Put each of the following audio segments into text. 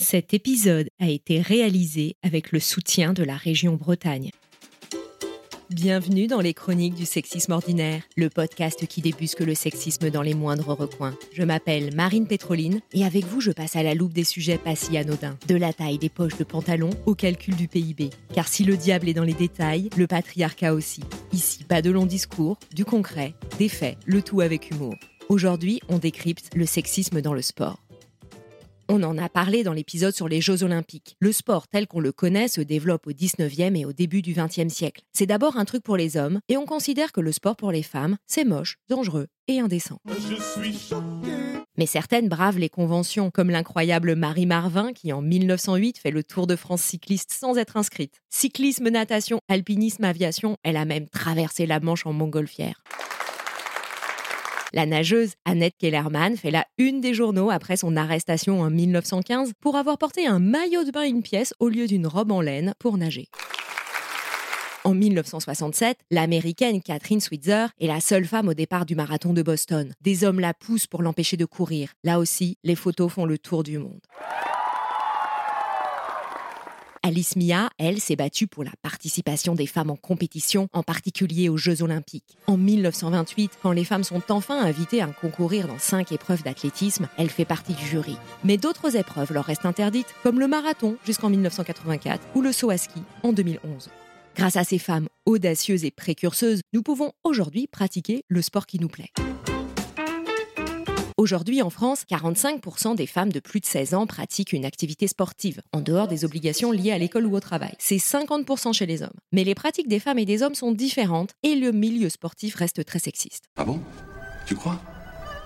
Cet épisode a été réalisé avec le soutien de la région Bretagne. Bienvenue dans les chroniques du sexisme ordinaire, le podcast qui débusque le sexisme dans les moindres recoins. Je m'appelle Marine Pétroline et avec vous je passe à la loupe des sujets pas si anodins, de la taille des poches de pantalon au calcul du PIB. Car si le diable est dans les détails, le patriarcat aussi. Ici, pas de longs discours, du concret, des faits, le tout avec humour. Aujourd'hui, on décrypte le sexisme dans le sport. On en a parlé dans l'épisode sur les Jeux Olympiques. Le sport tel qu'on le connaît se développe au 19e et au début du 20e siècle. C'est d'abord un truc pour les hommes et on considère que le sport pour les femmes, c'est moche, dangereux et indécent. Mais certaines bravent les conventions, comme l'incroyable Marie Marvin qui en 1908 fait le Tour de France cycliste sans être inscrite. Cyclisme, natation, alpinisme, aviation, elle a même traversé la Manche en montgolfière. La nageuse Annette Kellerman fait la une des journaux après son arrestation en 1915 pour avoir porté un maillot de bain une pièce au lieu d'une robe en laine pour nager. En 1967, l'américaine Catherine Switzer est la seule femme au départ du marathon de Boston. Des hommes la poussent pour l'empêcher de courir. Là aussi, les photos font le tour du monde. Alice Mia, elle, s'est battue pour la participation des femmes en compétition, en particulier aux Jeux Olympiques. En 1928, quand les femmes sont enfin invitées à concourir dans cinq épreuves d'athlétisme, elle fait partie du jury. Mais d'autres épreuves leur restent interdites, comme le marathon jusqu'en 1984 ou le saut à ski en 2011. Grâce à ces femmes audacieuses et précurseuses, nous pouvons aujourd'hui pratiquer le sport qui nous plaît. Aujourd'hui, en France, 45% des femmes de plus de 16 ans pratiquent une activité sportive, en dehors des obligations liées à l'école ou au travail. C'est 50% chez les hommes. Mais les pratiques des femmes et des hommes sont différentes et le milieu sportif reste très sexiste. Ah bon? Tu crois?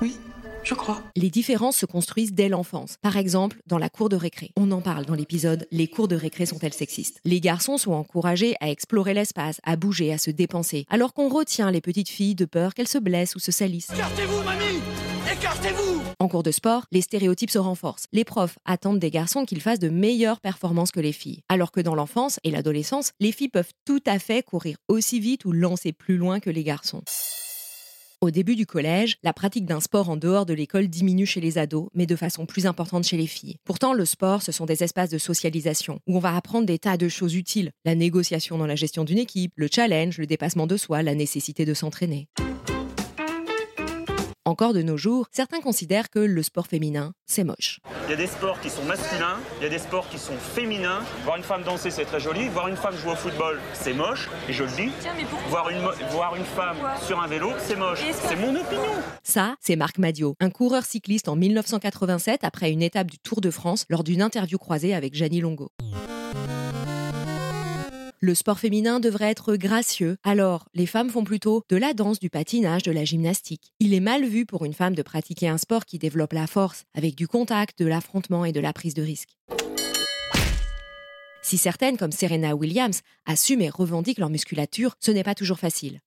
Oui, je crois. Les différences se construisent dès l'enfance. Par exemple, dans la cour de récré. On en parle dans l'épisode Les cours de récré sont-elles sexistes? Les garçons sont encouragés à explorer l'espace, à bouger, à se dépenser, alors qu'on retient les petites filles de peur qu'elles se blessent ou se salissent. Écartez-vous, mamie En cours de sport, les stéréotypes se renforcent. Les profs attendent des garçons qu'ils fassent de meilleures performances que les filles. Alors que dans l'enfance et l'adolescence, les filles peuvent tout à fait courir aussi vite ou lancer plus loin que les garçons. Au début du collège, la pratique d'un sport en dehors de l'école diminue chez les ados, mais de façon plus importante chez les filles. Pourtant, le sport, ce sont des espaces de socialisation, où on va apprendre des tas de choses utiles. La négociation dans la gestion d'une équipe, le challenge, le dépassement de soi, la nécessité de s'entraîner. Encore de nos jours, certains considèrent que le sport féminin, c'est moche. Il y a des sports qui sont masculins, il y a des sports qui sont féminins. Voir une femme danser, c'est très joli. Voir une femme jouer au football, c'est moche. Et je le dis. Voir une, voir une femme sur un vélo, c'est moche. C'est mon opinion. Ça, c'est Marc Madio, un coureur cycliste en 1987 après une étape du Tour de France lors d'une interview croisée avec Gianni Longo. Le sport féminin devrait être gracieux, alors les femmes font plutôt de la danse, du patinage, de la gymnastique. Il est mal vu pour une femme de pratiquer un sport qui développe la force, avec du contact, de l'affrontement et de la prise de risque. Si certaines, comme Serena Williams, assument et revendiquent leur musculature, ce n'est pas toujours facile.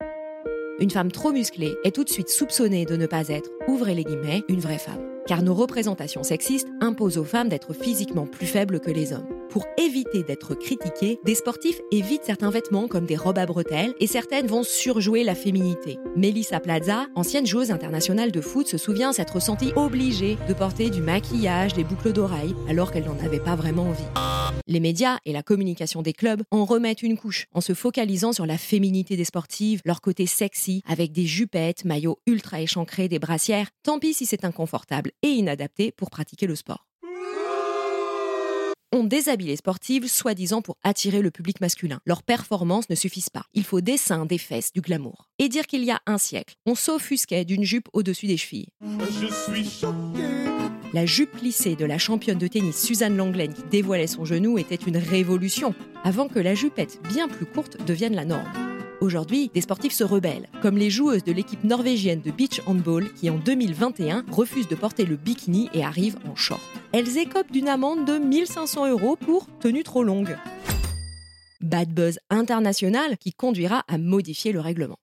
Une femme trop musclée est tout de suite soupçonnée de ne pas être, ouvrez les guillemets, une vraie femme. Car nos représentations sexistes imposent aux femmes d'être physiquement plus faibles que les hommes. Pour éviter d'être critiqués, des sportifs évitent certains vêtements comme des robes à bretelles et certaines vont surjouer la féminité. Melissa Plaza, ancienne joueuse internationale de foot, se souvient s'être sentie obligée de porter du maquillage, des boucles d'oreilles, alors qu'elle n'en avait pas vraiment envie. Les médias et la communication des clubs en remettent une couche en se focalisant sur la féminité des sportives, leur côté sexy, avec des jupettes, maillots ultra échancrés, des brassières. Tant pis si c'est inconfortable et inadapté pour pratiquer le sport. On déshabille les sportives soi-disant pour attirer le public masculin. Leurs performances ne suffisent pas. Il faut des seins, des fesses, du glamour. Et dire qu'il y a un siècle, on s'offusquait d'une jupe au-dessus des chevilles. Je suis choqué. La jupe plissée de la championne de tennis Suzanne Langlaine qui dévoilait son genou était une révolution, avant que la jupette bien plus courte devienne la norme. Aujourd'hui, des sportifs se rebellent, comme les joueuses de l'équipe norvégienne de beach handball qui en 2021 refusent de porter le bikini et arrivent en short. Elles écopent d'une amende de 1500 euros pour tenue trop longue. Bad buzz international qui conduira à modifier le règlement.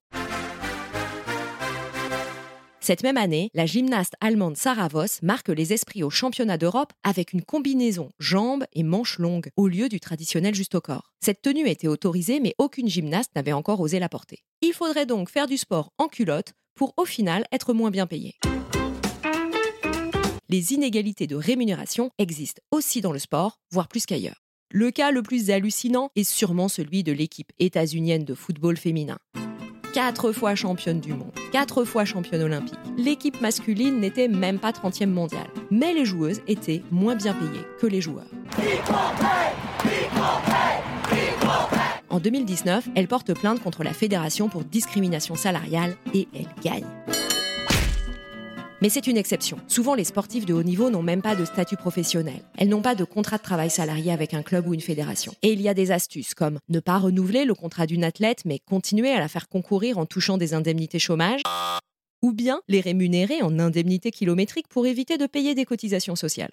Cette même année, la gymnaste allemande Sarah Voss marque les esprits au championnat d'Europe avec une combinaison jambes et manches longues au lieu du traditionnel juste au corps. Cette tenue était autorisée mais aucune gymnaste n'avait encore osé la porter. Il faudrait donc faire du sport en culotte pour au final être moins bien payé. Les inégalités de rémunération existent aussi dans le sport, voire plus qu'ailleurs. Le cas le plus hallucinant est sûrement celui de l'équipe états-unienne de football féminin quatre fois championne du monde, quatre fois championne olympique. L'équipe masculine n'était même pas 30e mondiale, mais les joueuses étaient moins bien payées que les joueurs. En 2019, elle porte plainte contre la fédération pour discrimination salariale et elle gagne. Mais c'est une exception. Souvent, les sportifs de haut niveau n'ont même pas de statut professionnel. Elles n'ont pas de contrat de travail salarié avec un club ou une fédération. Et il y a des astuces comme ne pas renouveler le contrat d'une athlète, mais continuer à la faire concourir en touchant des indemnités chômage ou bien les rémunérer en indemnités kilométriques pour éviter de payer des cotisations sociales.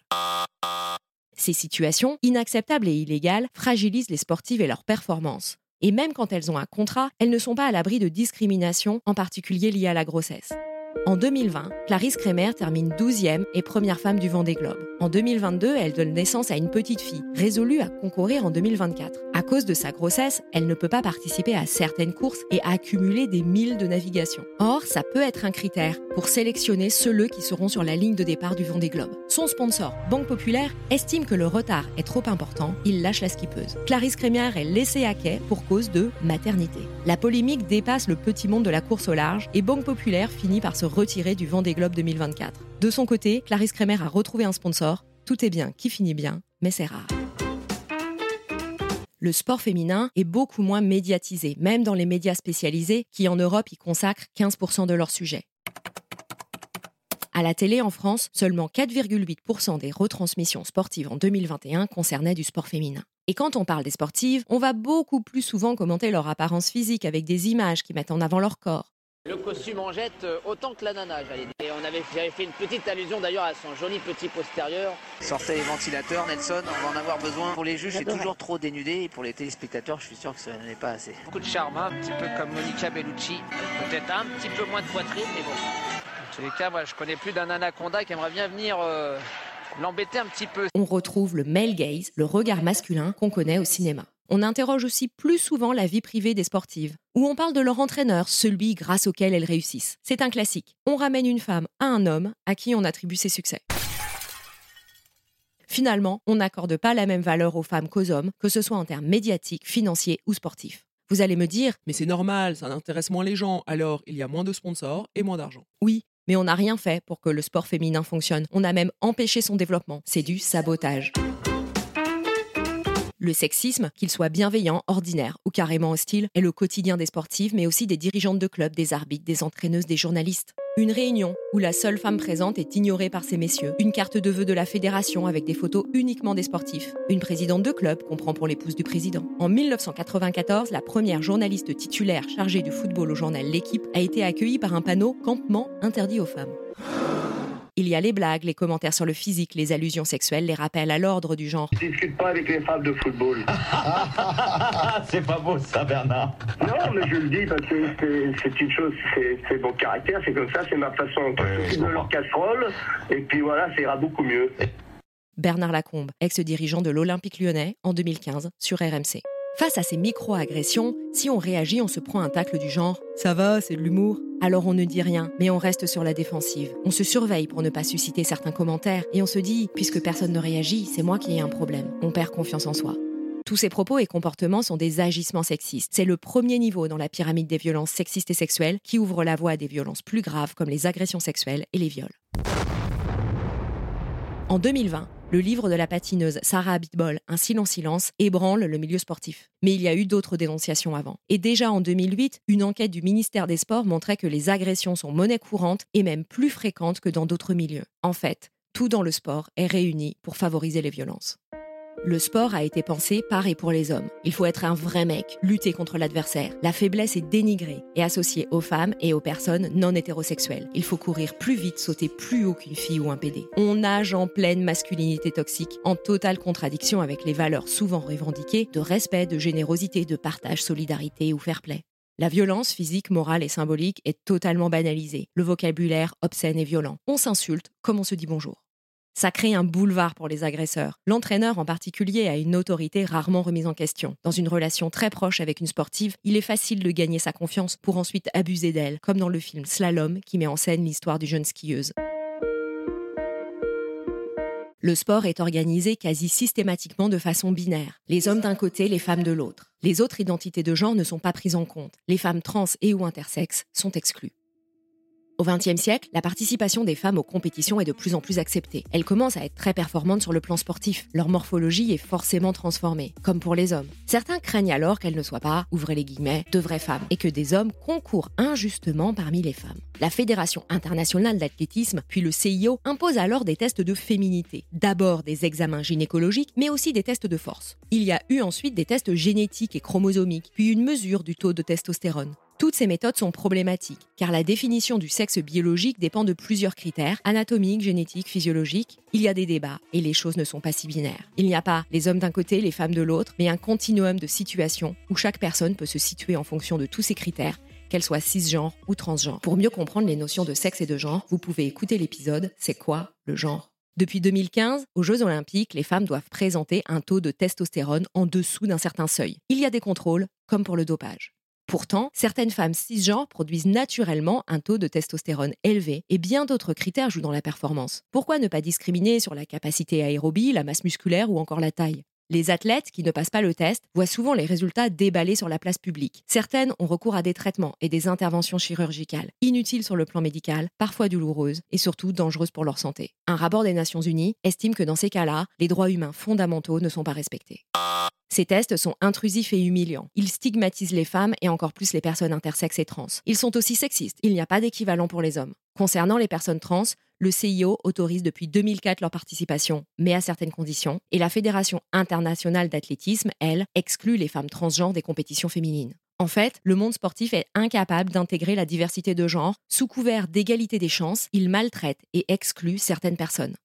Ces situations, inacceptables et illégales, fragilisent les sportives et leurs performances. Et même quand elles ont un contrat, elles ne sont pas à l'abri de discrimination, en particulier liée à la grossesse. En 2020, Clarisse Kremer termine 12e et première femme du Vendée Globe. En 2022, elle donne naissance à une petite fille, résolue à concourir en 2024. À cause de sa grossesse, elle ne peut pas participer à certaines courses et accumuler des milles de navigation. Or, ça peut être un critère pour sélectionner ceux qui seront sur la ligne de départ du Vendée Globe. Son sponsor, Banque Populaire, estime que le retard est trop important, il lâche la skippeuse. Clarisse Crémière est laissée à quai pour cause de maternité. La polémique dépasse le petit monde de la course au large et Banque Populaire finit par se retirer du Vendée Globe 2024. De son côté, Clarisse Crémer a retrouvé un sponsor. Tout est bien qui finit bien, mais c'est rare. Le sport féminin est beaucoup moins médiatisé, même dans les médias spécialisés qui en Europe y consacrent 15% de leur sujet. À la télé en France, seulement 4,8% des retransmissions sportives en 2021 concernaient du sport féminin. Et quand on parle des sportives, on va beaucoup plus souvent commenter leur apparence physique avec des images qui mettent en avant leur corps. Le costume en jette euh, autant que la nana, j'allais dire. Et on avait, j'avais fait une petite allusion d'ailleurs à son joli petit postérieur. Sortez les ventilateurs, Nelson, on va en avoir besoin. Pour les juges, c'est toujours trop dénudé. Et pour les téléspectateurs, je suis sûr que ça n'est pas assez. Beaucoup de charme, hein, un petit peu comme Monica Bellucci. Peut-être un petit peu moins de poitrine, mais bon. En tous les cas, moi, je connais plus d'un anaconda qui aimerait bien venir euh, l'embêter un petit peu. On retrouve le male gaze, le regard masculin qu'on connaît au cinéma on interroge aussi plus souvent la vie privée des sportives, où on parle de leur entraîneur, celui grâce auquel elles réussissent. C'est un classique. On ramène une femme à un homme à qui on attribue ses succès. Finalement, on n'accorde pas la même valeur aux femmes qu'aux hommes, que ce soit en termes médiatiques, financiers ou sportifs. Vous allez me dire Mais c'est normal, ça intéresse moins les gens, alors il y a moins de sponsors et moins d'argent. Oui, mais on n'a rien fait pour que le sport féminin fonctionne. On a même empêché son développement. C'est du sabotage. Le sexisme, qu'il soit bienveillant, ordinaire ou carrément hostile, est le quotidien des sportives, mais aussi des dirigeantes de clubs, des arbitres, des entraîneuses, des journalistes. Une réunion où la seule femme présente est ignorée par ces messieurs. Une carte de vœux de la fédération avec des photos uniquement des sportifs. Une présidente de club qu'on prend pour l'épouse du président. En 1994, la première journaliste titulaire chargée du football au journal L'équipe a été accueillie par un panneau Campement interdit aux femmes. Il y a les blagues, les commentaires sur le physique, les allusions sexuelles, les rappels à l'ordre du genre. Je discute pas avec les femmes de football. c'est pas beau ça, Bernard. Non, mais je le dis parce que c'est une chose, c'est mon caractère, c'est comme ça, c'est ma façon. Je de leur casserole, et puis voilà, ça ira beaucoup mieux. Bernard Lacombe, ex-dirigeant de l'Olympique lyonnais en 2015 sur RMC. Face à ces micro-agressions, si on réagit, on se prend un tacle du genre ⁇ ça va, c'est de l'humour ⁇ alors on ne dit rien, mais on reste sur la défensive. On se surveille pour ne pas susciter certains commentaires, et on se dit ⁇ puisque personne ne réagit, c'est moi qui ai un problème ⁇ On perd confiance en soi. Tous ces propos et comportements sont des agissements sexistes. C'est le premier niveau dans la pyramide des violences sexistes et sexuelles qui ouvre la voie à des violences plus graves comme les agressions sexuelles et les viols. En 2020, le livre de la patineuse Sarah Abitbol, Un silence silence, ébranle le milieu sportif. Mais il y a eu d'autres dénonciations avant. Et déjà en 2008, une enquête du ministère des Sports montrait que les agressions sont monnaie courante et même plus fréquentes que dans d'autres milieux. En fait, tout dans le sport est réuni pour favoriser les violences. Le sport a été pensé par et pour les hommes. Il faut être un vrai mec, lutter contre l'adversaire. La faiblesse est dénigrée et associée aux femmes et aux personnes non hétérosexuelles. Il faut courir plus vite, sauter plus haut qu'une fille ou un PD. On nage en pleine masculinité toxique, en totale contradiction avec les valeurs souvent revendiquées de respect, de générosité, de partage, solidarité ou fair play. La violence physique, morale et symbolique est totalement banalisée. Le vocabulaire obscène et violent. On s'insulte comme on se dit bonjour. Ça crée un boulevard pour les agresseurs. L'entraîneur en particulier a une autorité rarement remise en question. Dans une relation très proche avec une sportive, il est facile de gagner sa confiance pour ensuite abuser d'elle, comme dans le film Slalom qui met en scène l'histoire du jeune skieuse. Le sport est organisé quasi systématiquement de façon binaire. Les hommes d'un côté, les femmes de l'autre. Les autres identités de genre ne sont pas prises en compte. Les femmes trans et ou intersexes sont exclues. Au XXe siècle, la participation des femmes aux compétitions est de plus en plus acceptée. Elles commencent à être très performantes sur le plan sportif. Leur morphologie est forcément transformée, comme pour les hommes. Certains craignent alors qu'elles ne soient pas, ouvrez les guillemets, de vraies femmes, et que des hommes concourent injustement parmi les femmes. La Fédération internationale d'athlétisme, puis le CIO, imposent alors des tests de féminité. D'abord des examens gynécologiques, mais aussi des tests de force. Il y a eu ensuite des tests génétiques et chromosomiques, puis une mesure du taux de testostérone. Toutes ces méthodes sont problématiques, car la définition du sexe biologique dépend de plusieurs critères, anatomiques, génétiques, physiologiques. Il y a des débats, et les choses ne sont pas si binaires. Il n'y a pas les hommes d'un côté, les femmes de l'autre, mais un continuum de situations où chaque personne peut se situer en fonction de tous ces critères, qu'elle soit cisgenre ou transgenre. Pour mieux comprendre les notions de sexe et de genre, vous pouvez écouter l'épisode C'est quoi le genre? Depuis 2015, aux Jeux Olympiques, les femmes doivent présenter un taux de testostérone en dessous d'un certain seuil. Il y a des contrôles, comme pour le dopage. Pourtant, certaines femmes cisgenres produisent naturellement un taux de testostérone élevé et bien d'autres critères jouent dans la performance. Pourquoi ne pas discriminer sur la capacité aérobie, la masse musculaire ou encore la taille? Les athlètes qui ne passent pas le test voient souvent les résultats déballés sur la place publique. Certaines ont recours à des traitements et des interventions chirurgicales, inutiles sur le plan médical, parfois douloureuses et surtout dangereuses pour leur santé. Un rapport des Nations Unies estime que dans ces cas-là, les droits humains fondamentaux ne sont pas respectés. Ces tests sont intrusifs et humiliants. Ils stigmatisent les femmes et encore plus les personnes intersexes et trans. Ils sont aussi sexistes. Il n'y a pas d'équivalent pour les hommes. Concernant les personnes trans, le CIO autorise depuis 2004 leur participation, mais à certaines conditions, et la Fédération internationale d'athlétisme, elle, exclut les femmes transgenres des compétitions féminines. En fait, le monde sportif est incapable d'intégrer la diversité de genre. Sous couvert d'égalité des chances, il maltraite et exclut certaines personnes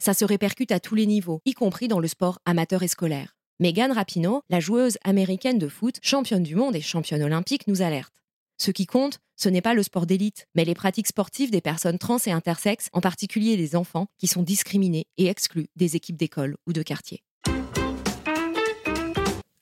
ça se répercute à tous les niveaux, y compris dans le sport amateur et scolaire. Megan Rapinoe, la joueuse américaine de foot, championne du monde et championne olympique, nous alerte. Ce qui compte, ce n'est pas le sport d'élite, mais les pratiques sportives des personnes trans et intersexes, en particulier des enfants, qui sont discriminés et exclus des équipes d'école ou de quartier.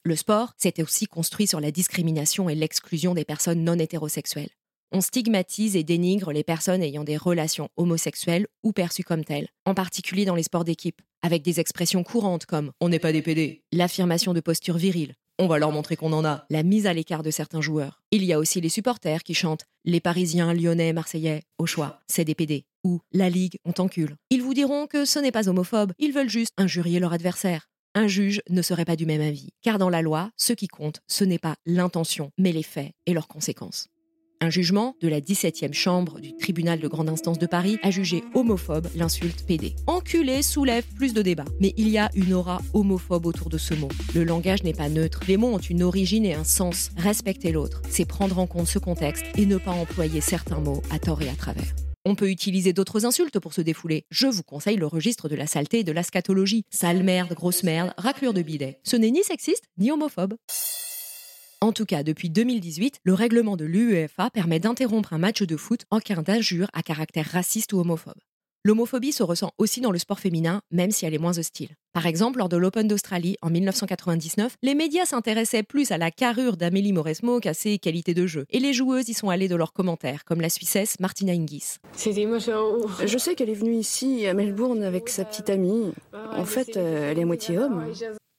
Le sport s'était aussi construit sur la discrimination et l'exclusion des personnes non hétérosexuelles on stigmatise et dénigre les personnes ayant des relations homosexuelles ou perçues comme telles, en particulier dans les sports d'équipe, avec des expressions courantes comme on n'est pas des PD, l'affirmation de posture virile, on va leur montrer qu'on en a, la mise à l'écart de certains joueurs. Il y a aussi les supporters qui chantent les Parisiens, Lyonnais, Marseillais, au choix, c'est des PD, ou la Ligue, on t'encule. Ils vous diront que ce n'est pas homophobe, ils veulent juste injurier leur adversaire. Un juge ne serait pas du même avis, car dans la loi, ce qui compte, ce n'est pas l'intention, mais les faits et leurs conséquences. Un jugement de la 17e chambre du tribunal de grande instance de Paris a jugé homophobe l'insulte PD. Enculé soulève plus de débats, mais il y a une aura homophobe autour de ce mot. Le langage n'est pas neutre, les mots ont une origine et un sens. Respecter l'autre, c'est prendre en compte ce contexte et ne pas employer certains mots à tort et à travers. On peut utiliser d'autres insultes pour se défouler. Je vous conseille le registre de la saleté et de la scatologie. Sale merde, grosse merde, raclure de bidet. Ce n'est ni sexiste ni homophobe. En tout cas, depuis 2018, le règlement de l'UEFA permet d'interrompre un match de foot en cas d'injure à caractère raciste ou homophobe. L'homophobie se ressent aussi dans le sport féminin, même si elle est moins hostile. Par exemple, lors de l'Open d'Australie en 1999, les médias s'intéressaient plus à la carrure d'Amélie Mauresmo qu'à ses qualités de jeu, et les joueuses y sont allées de leurs commentaires, comme la Suissesse Martina Hingis. Je sais qu'elle est venue ici à Melbourne avec sa petite amie. En fait, euh, elle est moitié homme.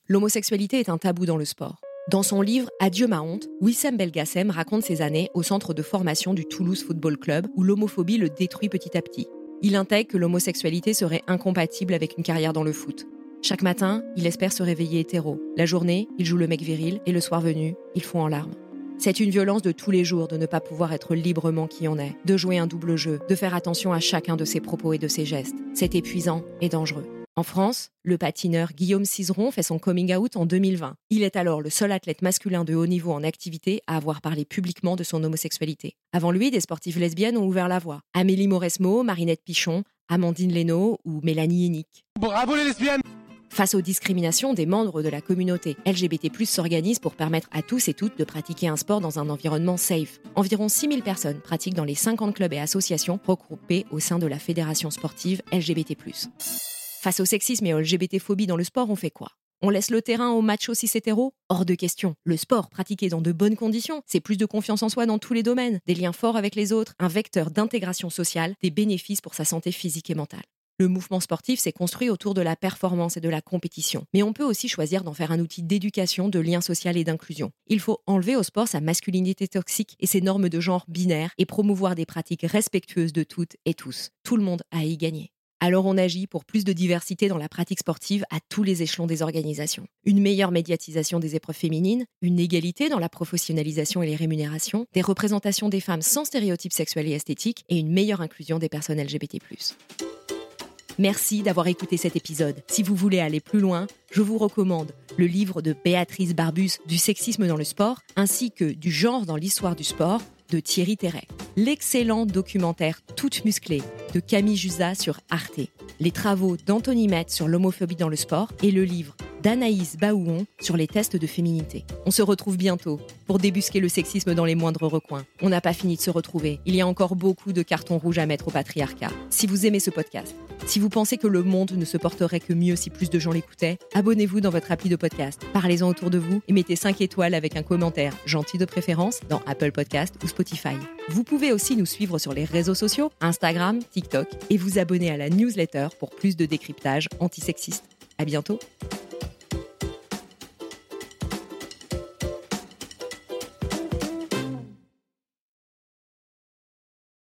L'homosexualité est un tabou dans le sport. Dans son livre Adieu ma honte, Wissem Belgassem raconte ses années au centre de formation du Toulouse Football Club où l'homophobie le détruit petit à petit. Il intègre que l'homosexualité serait incompatible avec une carrière dans le foot. Chaque matin, il espère se réveiller hétéro. La journée, il joue le mec viril et le soir venu, il fond en larmes. C'est une violence de tous les jours de ne pas pouvoir être librement qui on est, de jouer un double jeu, de faire attention à chacun de ses propos et de ses gestes. C'est épuisant et dangereux. En France, le patineur Guillaume Cizeron fait son coming out en 2020. Il est alors le seul athlète masculin de haut niveau en activité à avoir parlé publiquement de son homosexualité. Avant lui, des sportives lesbiennes ont ouvert la voie. Amélie Mauresmo, Marinette Pichon, Amandine Leno ou Mélanie Hénic. Bravo les lesbiennes Face aux discriminations, des membres de la communauté LGBT+, s'organisent pour permettre à tous et toutes de pratiquer un sport dans un environnement safe. Environ 6000 personnes pratiquent dans les 50 clubs et associations regroupés au sein de la Fédération sportive LGBT+. Face au sexisme et aux LGBT-phobie dans le sport, on fait quoi? On laisse le terrain aux machos cis hétéros? Hors de question. Le sport, pratiqué dans de bonnes conditions, c'est plus de confiance en soi dans tous les domaines, des liens forts avec les autres, un vecteur d'intégration sociale, des bénéfices pour sa santé physique et mentale. Le mouvement sportif s'est construit autour de la performance et de la compétition. Mais on peut aussi choisir d'en faire un outil d'éducation, de lien social et d'inclusion. Il faut enlever au sport sa masculinité toxique et ses normes de genre binaires et promouvoir des pratiques respectueuses de toutes et tous. Tout le monde a y gagner. Alors on agit pour plus de diversité dans la pratique sportive à tous les échelons des organisations. Une meilleure médiatisation des épreuves féminines, une égalité dans la professionnalisation et les rémunérations, des représentations des femmes sans stéréotypes sexuels et esthétiques et une meilleure inclusion des personnes LGBT. Merci d'avoir écouté cet épisode. Si vous voulez aller plus loin, je vous recommande le livre de Béatrice Barbus du sexisme dans le sport, ainsi que du genre dans l'histoire du sport de Thierry Terret, l'excellent documentaire Toute musclée de Camille Jusa sur Arte, les travaux d'Anthony Met sur l'homophobie dans le sport et le livre d'Anaïs Baouon sur les tests de féminité. On se retrouve bientôt pour débusquer le sexisme dans les moindres recoins. On n'a pas fini de se retrouver. Il y a encore beaucoup de cartons rouges à mettre au patriarcat. Si vous aimez ce podcast, si vous pensez que le monde ne se porterait que mieux si plus de gens l'écoutaient, abonnez-vous dans votre appli de podcast. Parlez-en autour de vous et mettez 5 étoiles avec un commentaire gentil de préférence dans Apple Podcast ou Vous pouvez aussi nous suivre sur les réseaux sociaux, Instagram, TikTok et vous abonner à la newsletter pour plus de décryptage antisexiste. À bientôt!